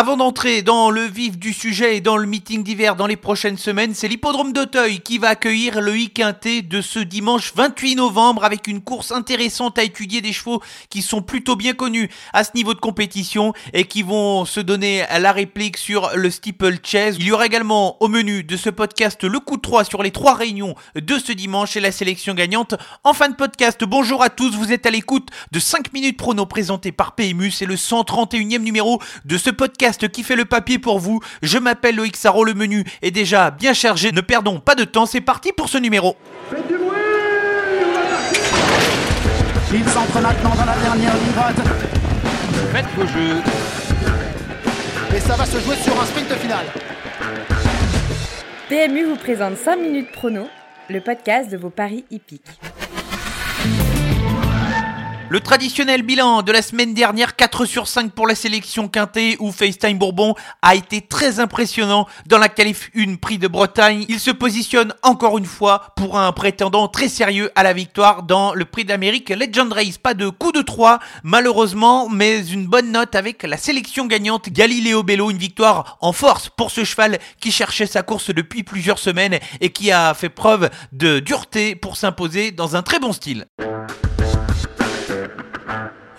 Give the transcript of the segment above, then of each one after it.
Avant d'entrer dans le vif du sujet et dans le meeting d'hiver dans les prochaines semaines, c'est l'hippodrome d'Auteuil qui va accueillir le I-Quintet de ce dimanche 28 novembre avec une course intéressante à étudier des chevaux qui sont plutôt bien connus à ce niveau de compétition et qui vont se donner la réplique sur le steeple chase. Il y aura également au menu de ce podcast le coup de 3 sur les trois réunions de ce dimanche et la sélection gagnante. En fin de podcast, bonjour à tous, vous êtes à l'écoute de 5 minutes prono présenté par PMU, c'est le 131e numéro de ce podcast qui fait le papier pour vous. Je m'appelle Loïc Sarro, le menu est déjà bien chargé. Ne perdons pas de temps, c'est parti pour ce numéro. Faites du bruit Il s'entre maintenant dans la dernière ligne droite. Faites vos jeux. Et ça va se jouer sur un sprint final. PMU vous présente 5 minutes prono, le podcast de vos paris hippiques. Le traditionnel bilan de la semaine dernière, 4 sur 5 pour la sélection Quintet ou FaceTime Bourbon, a été très impressionnant dans la qualif 1 Prix de Bretagne. Il se positionne encore une fois pour un prétendant très sérieux à la victoire dans le Prix d'Amérique Legend Race. Pas de coup de 3 malheureusement, mais une bonne note avec la sélection gagnante Galileo Bello. Une victoire en force pour ce cheval qui cherchait sa course depuis plusieurs semaines et qui a fait preuve de dureté pour s'imposer dans un très bon style.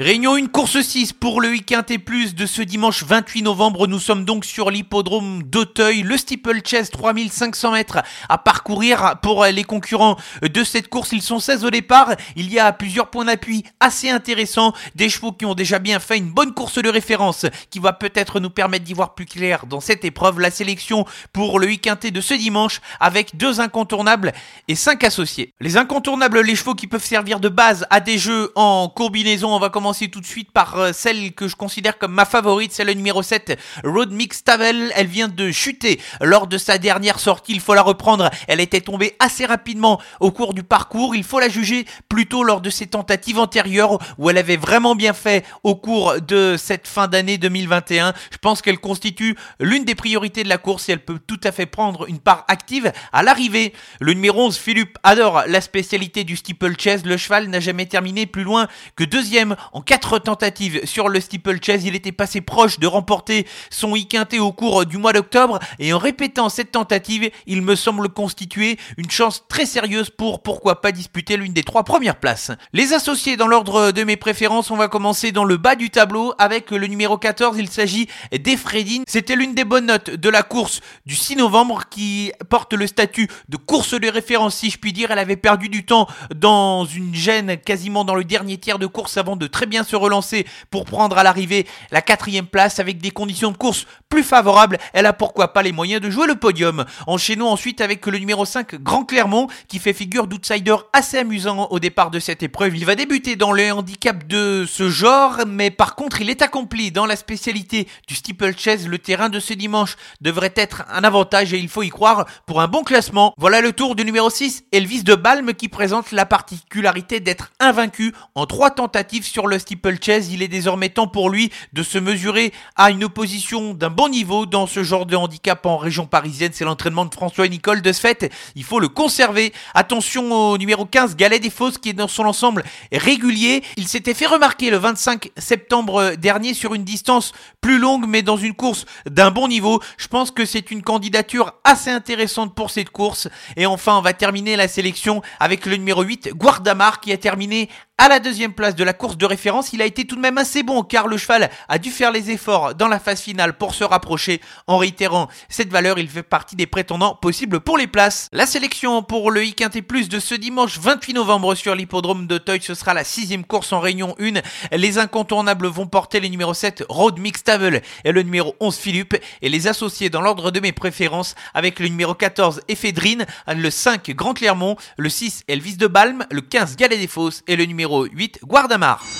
Réunion 1, course 6 pour le week-end plus de ce dimanche 28 novembre. Nous sommes donc sur l'hippodrome d'Auteuil, le Steeple Chase 3500 mètres à parcourir pour les concurrents de cette course. Ils sont 16 au départ. Il y a plusieurs points d'appui assez intéressants. Des chevaux qui ont déjà bien fait une bonne course de référence qui va peut-être nous permettre d'y voir plus clair dans cette épreuve. La sélection pour le week-end de ce dimanche avec deux incontournables et cinq associés. Les incontournables, les chevaux qui peuvent servir de base à des jeux en combinaison. On va commencer tout de suite par euh, celle que je considère comme ma favorite, c'est le numéro 7, Road Mix Tavel. Elle vient de chuter lors de sa dernière sortie, il faut la reprendre. Elle était tombée assez rapidement au cours du parcours, il faut la juger plutôt lors de ses tentatives antérieures où elle avait vraiment bien fait au cours de cette fin d'année 2021. Je pense qu'elle constitue l'une des priorités de la course et elle peut tout à fait prendre une part active à l'arrivée. Le numéro 11, Philippe, adore la spécialité du steeplechase. Le cheval n'a jamais terminé plus loin que deuxième quatre tentatives sur le steeplechase, il était passé proche de remporter son e au cours du mois d'octobre et en répétant cette tentative, il me semble constituer une chance très sérieuse pour pourquoi pas disputer l'une des trois premières places. Les associés dans l'ordre de mes préférences, on va commencer dans le bas du tableau avec le numéro 14, il s'agit d'Efredine. C'était l'une des bonnes notes de la course du 6 novembre qui porte le statut de course de référence si je puis dire. Elle avait perdu du temps dans une gêne quasiment dans le dernier tiers de course avant de très bien se relancer pour prendre à l'arrivée la quatrième place avec des conditions de course plus favorables. Elle a pourquoi pas les moyens de jouer le podium. Enchaînons ensuite avec le numéro 5 Grand Clermont qui fait figure d'outsider assez amusant au départ de cette épreuve. Il va débuter dans le handicap de ce genre, mais par contre il est accompli dans la spécialité du steeplechase. Le terrain de ce dimanche devrait être un avantage et il faut y croire pour un bon classement. Voilà le tour du numéro 6 Elvis de Balme qui présente la particularité d'être invaincu en trois tentatives sur le steeplechase. Il est désormais temps pour lui de se mesurer à une opposition d'un bon niveau dans ce genre de handicap en région parisienne. C'est l'entraînement de François et Nicole de ce fait. Il faut le conserver. Attention au numéro 15, Galet des Fosses, qui est dans son ensemble régulier. Il s'était fait remarquer le 25 septembre dernier sur une distance plus longue, mais dans une course d'un bon niveau. Je pense que c'est une candidature assez intéressante pour cette course. Et enfin, on va terminer la sélection avec le numéro 8, Guardamar, qui a terminé à la deuxième place de la course de référence, il a été tout de même assez bon car le cheval a dû faire les efforts dans la phase finale pour se rapprocher. En réitérant cette valeur, il fait partie des prétendants possibles pour les places. La sélection pour le IQT Plus de ce dimanche 28 novembre sur l'hippodrome de Toy, ce sera la sixième course en réunion 1. Les incontournables vont porter les numéros 7 Road Mix Table et le numéro 11 Philippe et les associer dans l'ordre de mes préférences avec le numéro 14 Ephedrine, le 5 Grand Clermont, le 6 Elvis de Balme, le 15 Galet des Fosses et le numéro 8,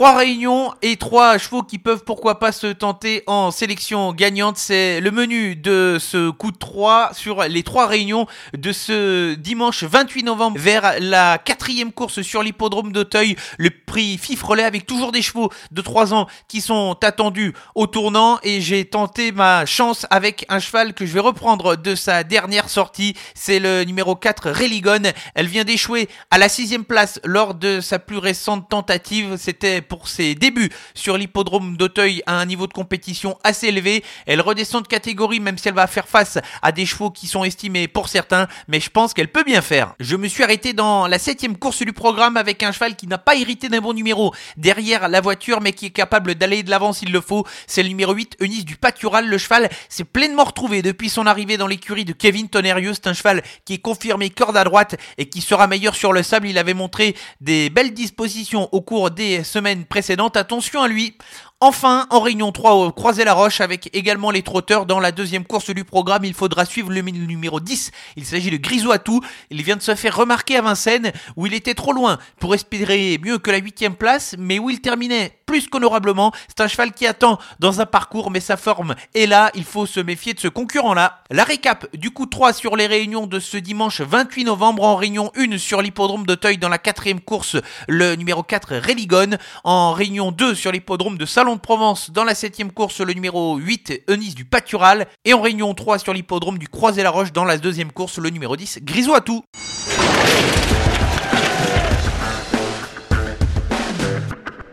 Trois réunions et trois chevaux qui peuvent pourquoi pas se tenter en sélection gagnante. C'est le menu de ce coup de 3 sur les trois réunions de ce dimanche 28 novembre vers la quatrième course sur l'hippodrome d'Auteuil. Le prix FIF relais avec toujours des chevaux de 3 ans qui sont attendus au tournant et j'ai tenté ma chance avec un cheval que je vais reprendre de sa dernière sortie. C'est le numéro 4 Religon. Elle vient d'échouer à la sixième place lors de sa plus récente tentative. C'était pour ses débuts sur l'hippodrome d'Auteuil à un niveau de compétition assez élevé. Elle redescend de catégorie même si elle va faire face à des chevaux qui sont estimés pour certains, mais je pense qu'elle peut bien faire. Je me suis arrêté dans la septième course du programme avec un cheval qui n'a pas hérité d'un bon numéro derrière la voiture, mais qui est capable d'aller de l'avant s'il le faut. C'est le numéro 8, Eunice du Patural. Le cheval s'est pleinement retrouvé depuis son arrivée dans l'écurie de Kevin Tonnerrieux. C'est un cheval qui est confirmé corde à droite et qui sera meilleur sur le sable. Il avait montré des belles dispositions au cours des semaines précédentes. Attention à lui. Enfin, en réunion 3 au Croisé-la-Roche, avec également les trotteurs dans la deuxième course du programme, il faudra suivre le numéro 10. Il s'agit de Grisou Atou. Il vient de se faire remarquer à Vincennes, où il était trop loin pour espérer mieux que la huitième place, mais où il terminait plus qu'honorablement. C'est un cheval qui attend dans un parcours, mais sa forme est là. Il faut se méfier de ce concurrent-là. La récap du coup 3 sur les réunions de ce dimanche 28 novembre. En réunion 1 sur l'hippodrome de dans la quatrième course, le numéro 4 Religon. En réunion 2 sur l'hippodrome de Salon de Provence dans la septième course, le numéro 8, Eunice du Patural. Et en réunion 3 sur l'hippodrome du Croisé-la-Roche dans la deuxième course, le numéro 10, Grisou à tout.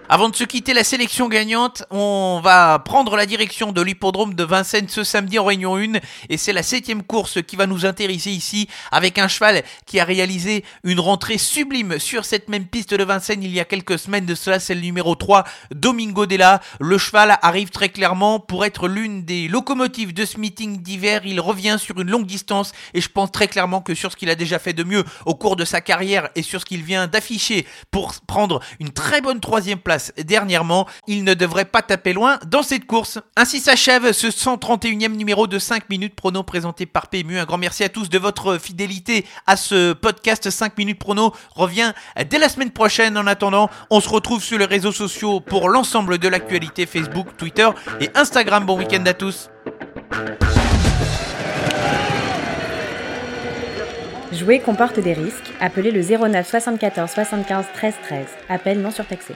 Avant de se quitter la sélection gagnante, on va prendre la direction de l'hippodrome de Vincennes ce samedi en Réunion 1 et c'est la septième course qui va nous intéresser ici avec un cheval qui a réalisé une rentrée sublime sur cette même piste de Vincennes il y a quelques semaines. De cela, c'est le numéro 3, Domingo Della. Le cheval arrive très clairement. Pour être l'une des locomotives de ce meeting d'hiver, il revient sur une longue distance. Et je pense très clairement que sur ce qu'il a déjà fait de mieux au cours de sa carrière et sur ce qu'il vient d'afficher pour prendre une très bonne troisième place dernièrement. Il ne devrait pas taper loin dans cette course. Ainsi s'achève ce 131e numéro de 5 minutes prono présenté par PMU. Un grand merci à tous de votre fidélité à ce podcast 5 minutes prono. Revient dès la semaine prochaine. En attendant, on se retrouve sur les réseaux sociaux pour l'ensemble de l'actualité Facebook, Twitter et Instagram. Bon week-end à tous. Jouer comporte des risques. Appelez le 09 74 75 13 13. Appel non surtaxé.